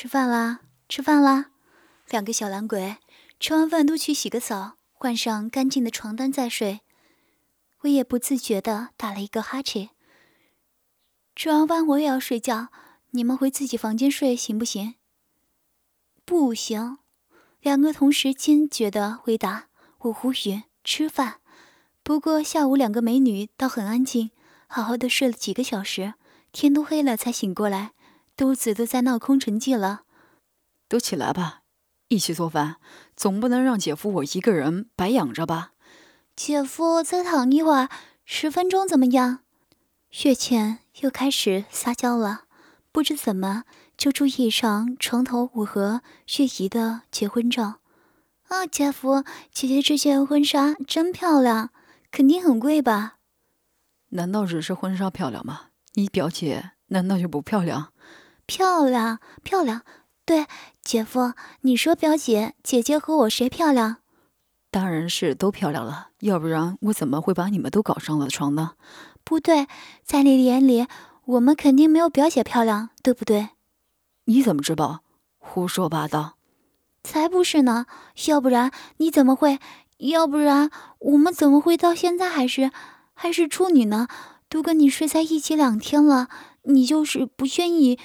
吃饭啦，吃饭啦！两个小懒鬼吃完饭都去洗个澡，换上干净的床单再睡。我也不自觉的打了一个哈欠。吃完饭我也要睡觉，你们回自己房间睡行不行？不行。两个同时坚决的回答。我无语。吃饭。不过下午两个美女倒很安静，好好的睡了几个小时，天都黑了才醒过来，肚子都在闹空城计了。都起来吧，一起做饭，总不能让姐夫我一个人白养着吧？姐夫再躺一会儿，十分钟怎么样？月倩又开始撒娇了，不知怎么就注意上床头我和月姨的结婚照。啊，姐夫，姐姐这件婚纱真漂亮，肯定很贵吧？难道只是婚纱漂亮吗？你表姐难道就不漂亮？漂亮，漂亮。对，姐夫，你说表姐、姐姐和我谁漂亮？当然是都漂亮了，要不然我怎么会把你们都搞上了床呢？不对，在你眼里，我们肯定没有表姐漂亮，对不对？你怎么知道？胡说八道！才不是呢！要不然你怎么会？要不然我们怎么会到现在还是还是处女呢？都跟你睡在一起两天了，你就是不愿意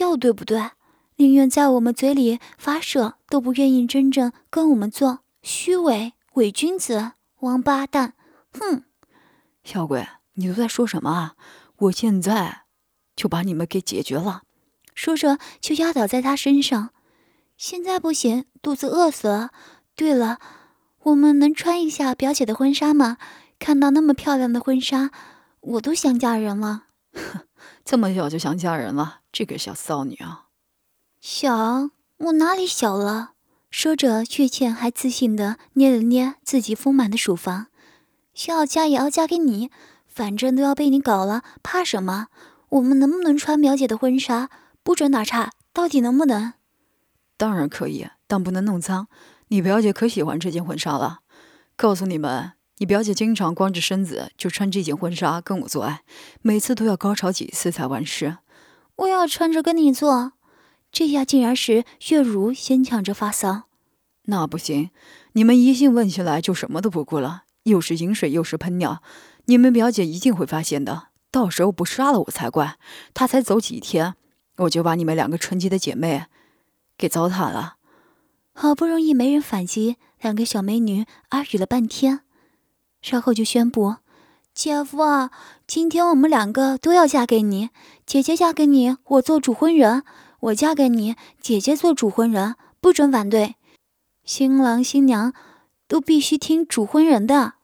要，对不对？宁愿在我们嘴里发射，都不愿意真正跟我们做。虚伪伪君子，王八蛋！哼！小鬼，你都在说什么啊？我现在就把你们给解决了！说着就压倒在他身上。现在不行，肚子饿死了。对了，我们能穿一下表姐的婚纱吗？看到那么漂亮的婚纱，我都想嫁人了。哼，这么小就想嫁人了，这个小骚女啊！小？我哪里小了？说着，月倩还自信的捏了捏自己丰满的乳房。要嫁也要嫁给你，反正都要被你搞了，怕什么？我们能不能穿表姐的婚纱？不准打岔，到底能不能？当然可以，但不能弄脏。你表姐可喜欢这件婚纱了。告诉你们，你表姐经常光着身子就穿这件婚纱跟我做爱，每次都要高潮几次才完事。我要穿着跟你做，这下竟然是月如先抢着发丧。那不行，你们一性问起来就什么都不顾了，又是饮水又是喷尿，你们表姐一定会发现的，到时候不杀了我才怪。她才走几天，我就把你们两个纯洁的姐妹。给糟蹋了，好不容易没人反击，两个小美女耳语了半天，然后就宣布：“姐夫，今天我们两个都要嫁给你，姐姐嫁给你，我做主婚人；我嫁给你，姐姐做主婚人，不准反对。新郎新娘都必须听主婚人的。”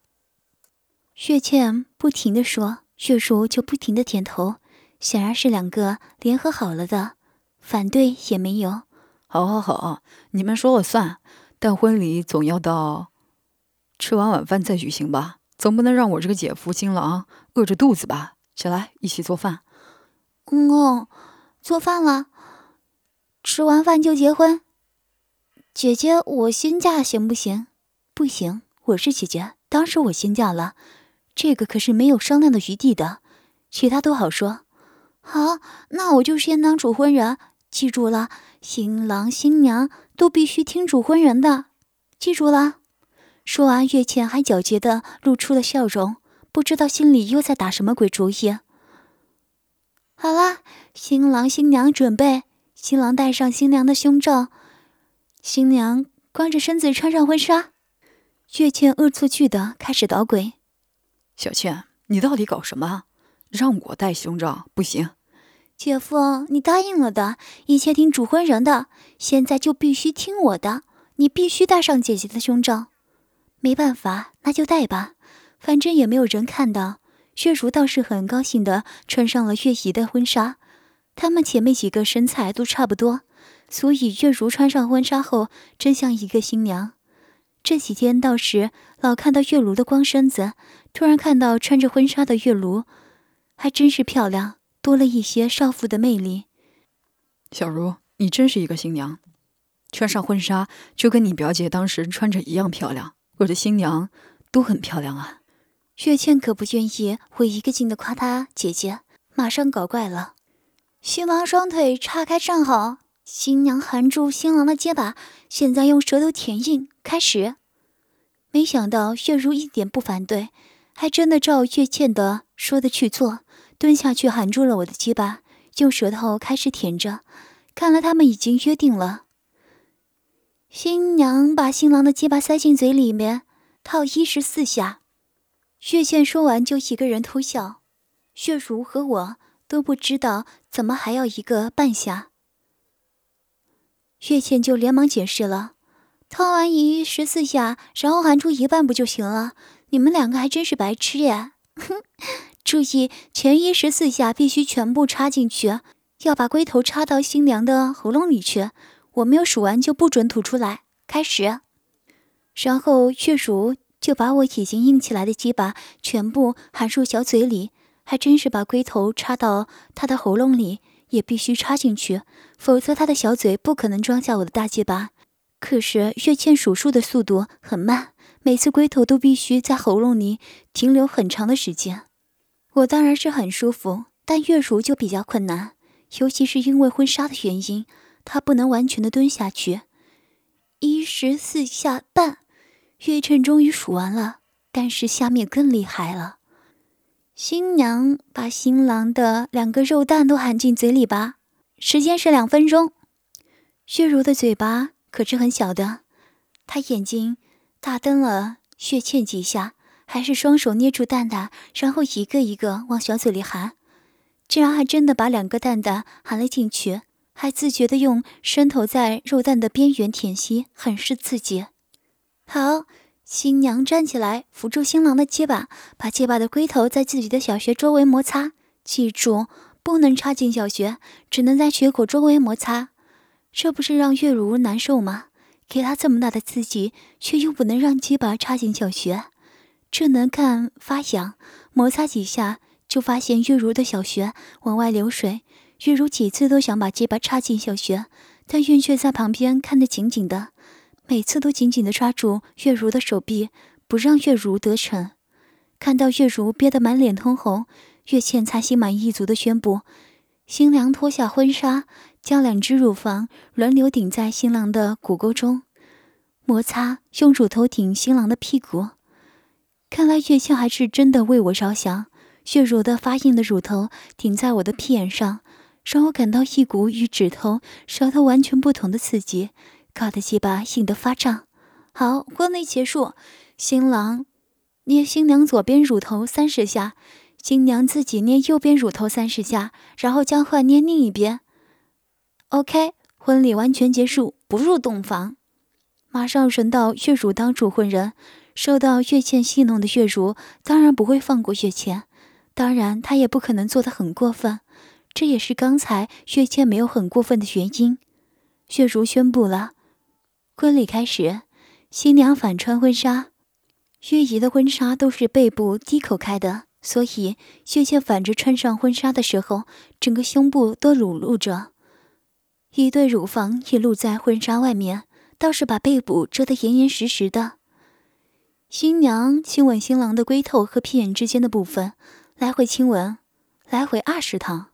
月倩不停的说，月叔就不停的点头，显然是两个联合好了的，反对也没有。好，好，好，你们说了算。但婚礼总要到吃完晚饭再举行吧，总不能让我这个姐夫新郎饿着肚子吧？起来，一起做饭。嗯，做饭了。吃完饭就结婚。姐姐，我先嫁行不行？不行，我是姐姐，当时我先嫁了，这个可是没有商量的余地的。其他都好说。好，那我就先当主婚人。记住了，新郎新娘都必须听主婚人的，记住了。说完，月倩还皎洁的露出了笑容，不知道心里又在打什么鬼主意。好了，新郎新娘准备，新郎戴上新娘的胸罩，新娘光着身子穿上婚纱。月倩恶作剧的开始捣鬼。小倩，你到底搞什么？让我戴胸罩不行。姐夫，你答应了的，一切听主婚人的，现在就必须听我的，你必须戴上姐姐的胸罩。没办法，那就戴吧，反正也没有人看到。月如倒是很高兴的穿上了月姨的婚纱，她们姐妹几个身材都差不多，所以月如穿上婚纱后，真像一个新娘。这几天倒是老看到月如的光身子，突然看到穿着婚纱的月如，还真是漂亮。多了一些少妇的魅力。小茹，你真是一个新娘，穿上婚纱就跟你表姐当时穿着一样漂亮。我的新娘都很漂亮啊。月倩可不愿意会一个劲的夸她姐姐，马上搞怪了。新郎双腿叉开站好，新娘含住新郎的结巴，现在用舌头舔硬，开始。没想到月如一点不反对，还真的照月倩的说的去做，蹲下去含住了我的鸡巴，用舌头开始舔着。看来他们已经约定了。新娘把新郎的鸡巴塞进嘴里面，套一十四下。月倩说完就一个人偷笑，月如和我都不知道怎么还要一个半下。月倩就连忙解释了：“套完一十四下，然后含出一半不就行了？你们两个还真是白痴呀！”哼，注意，前一十四下必须全部插进去，要把龟头插到新娘的喉咙里去。我没有数完就不准吐出来。开始，然后月如就把我已经硬起来的鸡巴全部含入小嘴里，还真是把龟头插到他的喉咙里。也必须插进去，否则他的小嘴不可能装下我的大鸡巴。可是月倩数数的速度很慢，每次龟头都必须在喉咙里停留很长的时间。我当然是很舒服，但月如就比较困难，尤其是因为婚纱的原因，他不能完全的蹲下去。一十四下半，月倩终于数完了，但是下面更厉害了。新娘把新郎的两个肉蛋都含进嘴里吧，时间是两分钟。月如的嘴巴可是很小的，她眼睛大瞪了血欠几下，还是双手捏住蛋蛋，然后一个一个往小嘴里含，竟然还真的把两个蛋蛋含了进去，还自觉地用伸头在肉蛋的边缘舔吸，很是刺激。好。新娘站起来，扶住新郎的肩膀，把结巴的龟头在自己的小穴周围摩擦。记住，不能插进小穴，只能在穴口周围摩擦。这不是让月如难受吗？给她这么大的刺激，却又不能让结巴插进小穴，这能看发痒。摩擦几下，就发现月如的小穴往外流水。月如几次都想把结巴插进小穴，但月却在旁边看得紧紧的。每次都紧紧的抓住月如的手臂，不让月如得逞。看到月如憋得满脸通红，月倩才心满意足的宣布：新娘脱下婚纱，将两只乳房轮流顶在新郎的骨沟中，摩擦，用乳头顶新郎的屁股。看来月倩还是真的为我着想。月如的发硬的乳头顶在我的屁眼上，让我感到一股与指头、舌头完全不同的刺激。搞得鸡巴硬得发胀。好，婚礼结束，新郎捏新娘左边乳头三十下，新娘自己捏右边乳头三十下，然后交换捏另一边。OK，婚礼完全结束，不入洞房。马上轮到月如当主婚人，受到月倩戏弄的月如当然不会放过月倩，当然她也不可能做得很过分，这也是刚才薛倩没有很过分的原因。薛如宣布了。婚礼开始，新娘反穿婚纱。薛姨的婚纱都是背部低口开的，所以薛倩反着穿上婚纱的时候，整个胸部都裸露着，一对乳房也露在婚纱外面，倒是把背部遮得严严实实的。新娘亲吻新郎的龟头和屁眼之间的部分，来回亲吻，来回二十趟。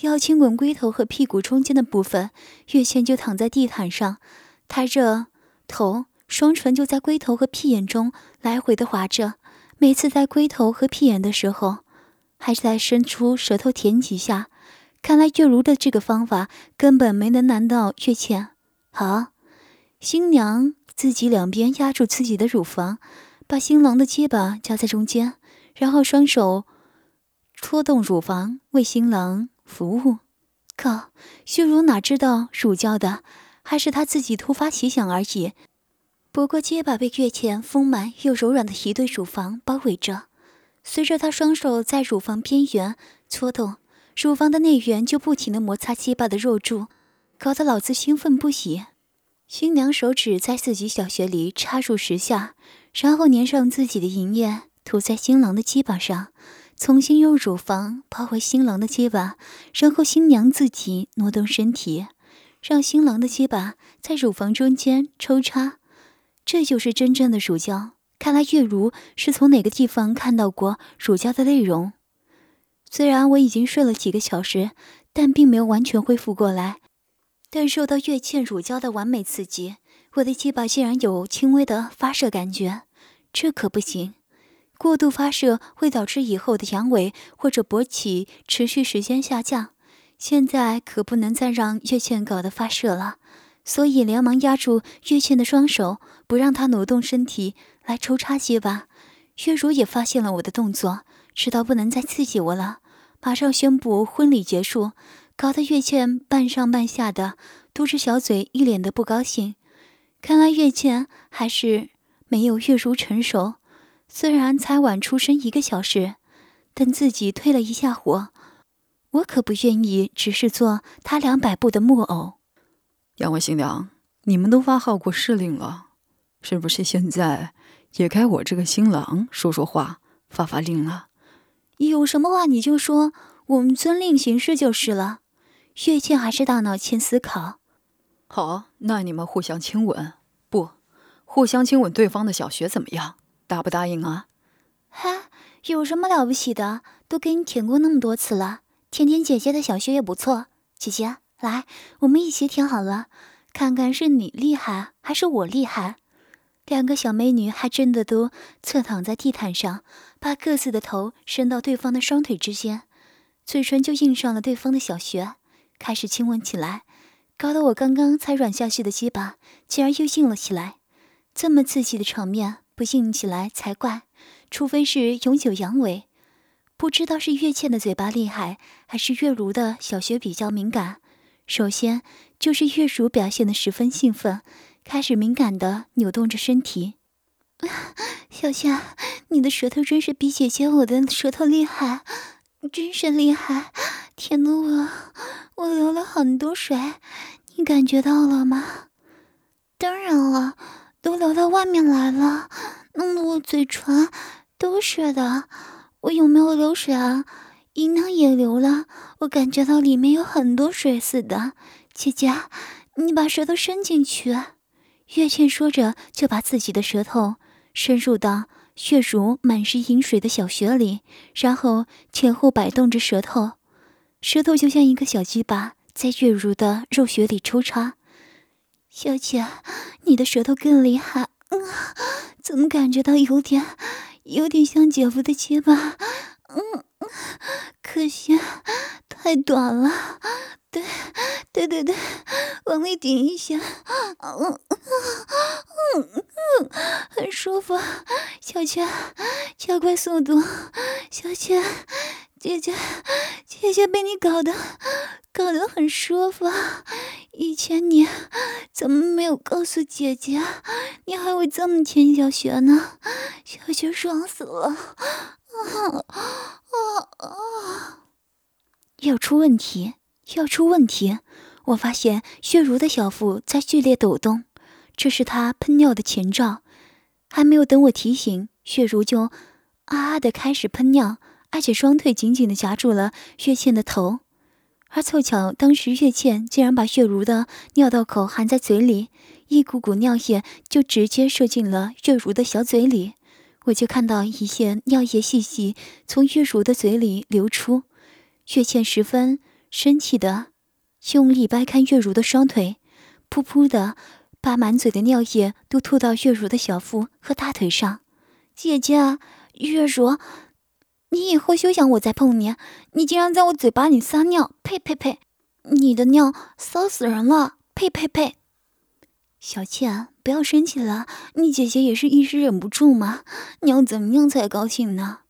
要亲吻龟头和屁股中间的部分，月倩就躺在地毯上。抬着头，双唇就在龟头和屁眼中来回的划着。每次在龟头和屁眼的时候，还是在伸出舌头舔几下。看来月如的这个方法根本没能难到月倩。好，新娘自己两边压住自己的乳房，把新郎的鸡巴夹在中间，然后双手戳动乳房为新郎服务。靠，月如哪知道乳胶的？还是他自己突发奇想而已。不过结巴被月前丰满又柔软的一对乳房包围着，随着他双手在乳房边缘搓动，乳房的内缘就不停地摩擦结巴的肉柱，搞得老子兴奋不已。新娘手指在自己小穴里插入十下，然后粘上自己的银液，涂在新郎的鸡巴上，重新用乳房包回新郎的鸡巴，然后新娘自己挪动身体。让新郎的鸡巴在乳房中间抽插，这就是真正的乳胶。看来月如是从哪个地方看到过乳胶的内容。虽然我已经睡了几个小时，但并没有完全恢复过来。但受到月倩乳胶的完美刺激，我的鸡巴竟然有轻微的发射感觉，这可不行。过度发射会导致以后的阳痿或者勃起持续时间下降。现在可不能再让月倩搞得发射了，所以连忙压住月倩的双手，不让她挪动身体来抽插鸡巴。月如也发现了我的动作，知道不能再刺激我了，马上宣布婚礼结束，搞得月倩半上半下的嘟着小嘴，一脸的不高兴。看来月倩还是没有月如成熟，虽然才晚出生一个小时，但自己退了一下火。我可不愿意只是做他两百步的木偶。两位新娘，你们都发号过施令了，是不是现在也该我这个新郎说说话、发发令了？有什么话你就说，我们遵令行事就是了。月倩还是大脑欠思考。好，那你们互相亲吻，不，互相亲吻对方的小穴怎么样？答不答应啊？哈，有什么了不起的？都给你舔过那么多次了。舔舔姐姐的小穴也不错，姐姐来，我们一起舔好了，看看是你厉害还是我厉害。两个小美女还真的都侧躺在地毯上，把各自的头伸到对方的双腿之间，嘴唇就印上了对方的小穴，开始亲吻起来，搞得我刚刚才软下去的鸡巴竟然又硬了起来。这么刺激的场面，不硬起来才怪，除非是永久阳痿。不知道是月倩的嘴巴厉害，还是月如的小穴比较敏感。首先就是月如表现的十分兴奋，开始敏感的扭动着身体。小倩，你的舌头真是比姐姐我的舌头厉害，真是厉害，舔的我我流了很多水，你感觉到了吗？当然了，都流到外面来了，弄得我嘴唇都是的。我有没有流水啊？阴囊也流了，我感觉到里面有很多水似的。姐姐，你把舌头伸进去。月倩说着，就把自己的舌头伸入到血如满是饮水的小穴里，然后前后摆动着舌头，舌头就像一个小鸡巴在月如的肉穴里抽插。小姐，你的舌头更厉害，嗯，怎么感觉到有点？有点像姐夫的结巴，嗯，可惜太短了。对，对对对，往里顶一下，嗯嗯嗯，很舒服。小倩，加快速度。小倩，姐姐，姐姐被你搞得搞得很舒服。以前你怎么没有告诉姐姐，你还会这么舔小雪呢？小雪爽死了！啊啊啊！要出问题，要出问题！我发现血如的小腹在剧烈抖动，这是她喷尿的前兆。还没有等我提醒，血如就啊啊的开始喷尿，而且双腿紧紧的夹住了月倩的头。而凑巧，当时月倩竟然把月如的尿道口含在嘴里，一股股尿液就直接射进了月如的小嘴里。我就看到一些尿液细细从月如的嘴里流出。月倩十分生气的用力掰开月如的双腿，噗噗的把满嘴的尿液都吐到月如的小腹和大腿上。姐姐，月如。你以后休想我再碰你！你竟然在我嘴巴里撒尿！呸呸呸！你的尿骚死人了！呸呸呸！小倩，不要生气了，你姐姐也是一时忍不住嘛。你要怎么样才高兴呢？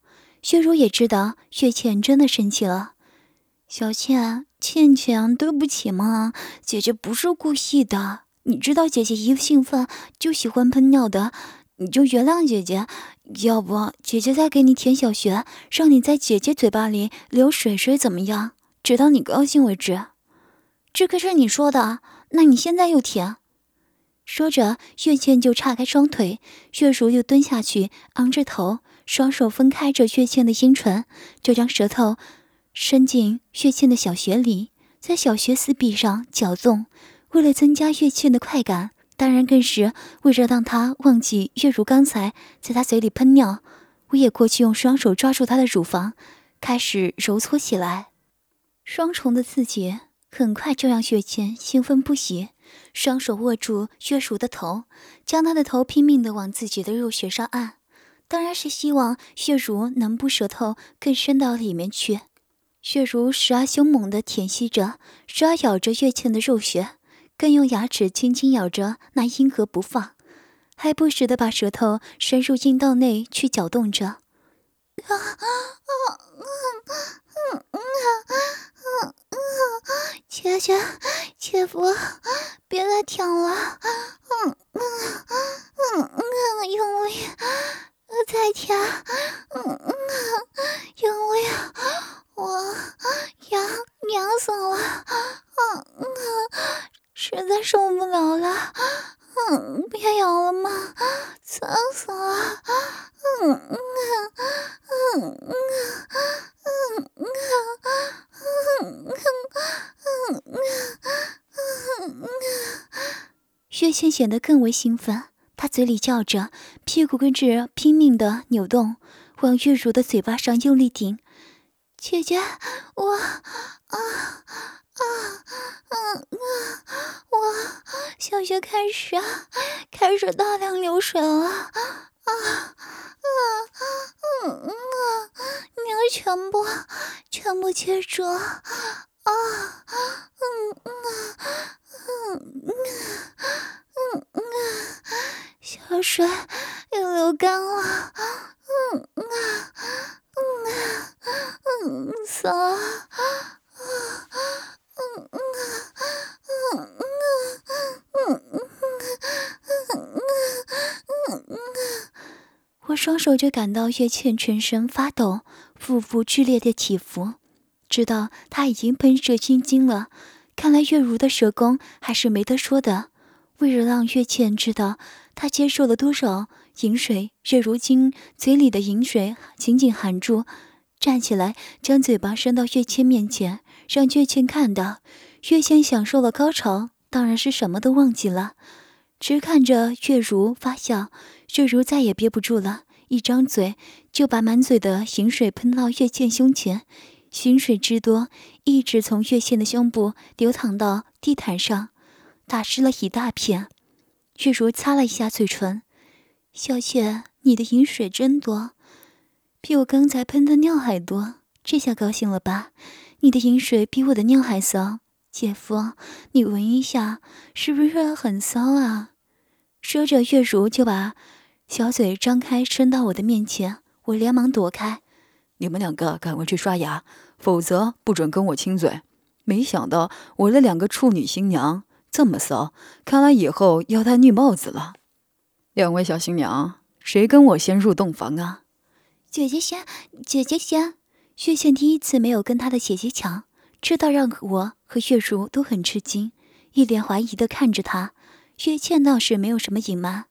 薛茹也知道薛倩真的生气了。小倩，倩倩，对不起嘛，姐姐不是故意的。你知道姐姐一兴奋就喜欢喷尿的。你就原谅姐姐，要不姐姐再给你舔小穴，让你在姐姐嘴巴里流水水怎么样？直到你高兴为止。这可是你说的，那你现在又舔。说着，月倩就岔开双腿，月如又蹲下去，昂着头，双手分开着月倩的阴唇，就将舌头伸进月倩的小穴里，在小穴四壁上搅动，为了增加月倩的快感。当然，更是为了让他忘记月如刚才在他嘴里喷尿，我也过去用双手抓住他的乳房，开始揉搓起来。双重的刺激很快就让月倩兴奋不已，双手握住月如的头，将她的头拼命的往自己的肉穴上按，当然是希望月如能不舌头更深到里面去。月如时而凶猛的舔吸着，时而咬着月倩的肉穴，更用牙齿轻轻咬着那阴核不放，还不时的把舌头伸入阴道内去搅动着。啊啊啊啊啊啊！姐姐，姐夫，别再舔了，嗯嗯嗯嗯，用力，再舔，嗯嗯，用力，我痒痒死了，嗯嗯，实在受不了了，嗯，别咬了嘛，疼死了，嗯嗯嗯嗯嗯嗯嗯嗯。薛倩显得更为兴奋，她嘴里叫着，屁股跟着拼命的扭动，往月如的嘴巴上用力顶。姐姐，我啊啊啊啊！我小学开始开始大量流水了啊啊啊嗯啊！你要全部全部接住。啊，嗯嗯嗯嗯嗯啊小水又流干了，嗯啊嗯嗯嗯死了，我双手就感到月倩全身发抖，腹部剧烈的起伏。知道他已经喷射心经了，看来月如的蛇功还是没得说的。为了让月倩知道他接受了多少饮水，月如今嘴里的饮水紧紧含住，站起来将嘴巴伸到月倩面前，让月倩看到。月倩享受了高潮，当然是什么都忘记了，直看着月如发笑。月如再也憋不住了，一张嘴就把满嘴的饮水喷到月倩胸前。饮水之多，一直从月倩的胸部流淌到地毯上，打湿了一大片。月如擦了一下嘴唇：“小倩，你的饮水真多，比我刚才喷的尿还多。这下高兴了吧？你的饮水比我的尿还骚。姐夫，你闻一下，是不是很骚啊？”说着，月如就把小嘴张开，伸到我的面前。我连忙躲开。你们两个赶快去刷牙，否则不准跟我亲嘴。没想到我的两个处女新娘这么骚，看来以后要戴绿帽子了。两位小新娘，谁跟我先入洞房啊？姐姐先，姐姐先。月倩第一次没有跟她的姐姐抢，这倒让我和月如都很吃惊，一脸怀疑的看着他。月倩倒是没有什么隐瞒，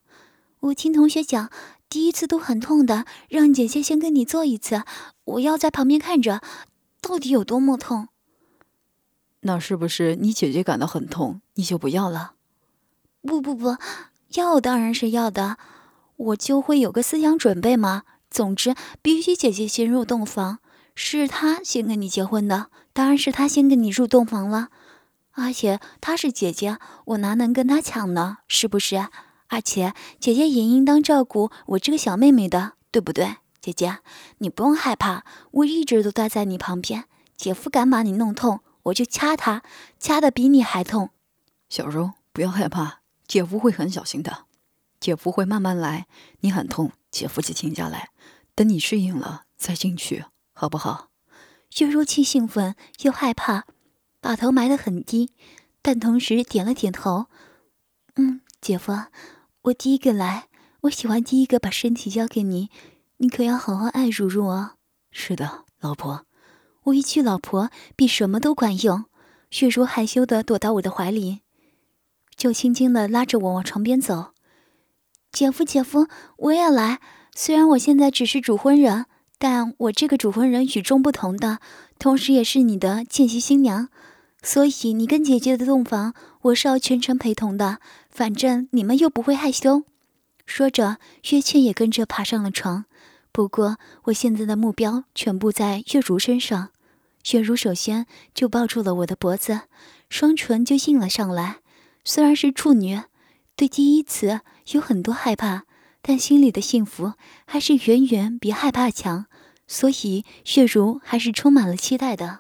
我听同学讲。第一次都很痛的，让姐姐先跟你做一次，我要在旁边看着，到底有多么痛。那是不是你姐姐感到很痛，你就不要了？不不不，要当然是要的，我就会有个思想准备嘛。总之，必须姐姐先入洞房，是她先跟你结婚的，当然是他先跟你入洞房了。而且她是姐姐，我哪能跟她抢呢？是不是？而且姐姐也应当照顾我这个小妹妹的，对不对？姐姐，你不用害怕，我一直都待在你旁边。姐夫敢把你弄痛，我就掐他，掐的比你还痛。小柔，不要害怕，姐夫会很小心的，姐夫会慢慢来。你很痛，姐夫就停下来，等你适应了再进去，好不好？月如既兴奋又害怕，把头埋得很低，但同时点了点头。嗯，姐夫。我第一个来，我喜欢第一个把身体交给你，你可要好好爱如如哦。是的，老婆。我一句老婆比什么都管用。雪如害羞的躲到我的怀里，就轻轻的拉着我往床边走。姐夫，姐夫，我也来。虽然我现在只是主婚人，但我这个主婚人与众不同的，同时也是你的见习新娘。所以你跟姐姐的洞房，我是要全程陪同的。反正你们又不会害羞。说着，月倩也跟着爬上了床。不过，我现在的目标全部在月如身上。月如首先就抱住了我的脖子，双唇就印了上来。虽然是处女，对第一次有很多害怕，但心里的幸福还是远远比害怕强，所以雪茹还是充满了期待的。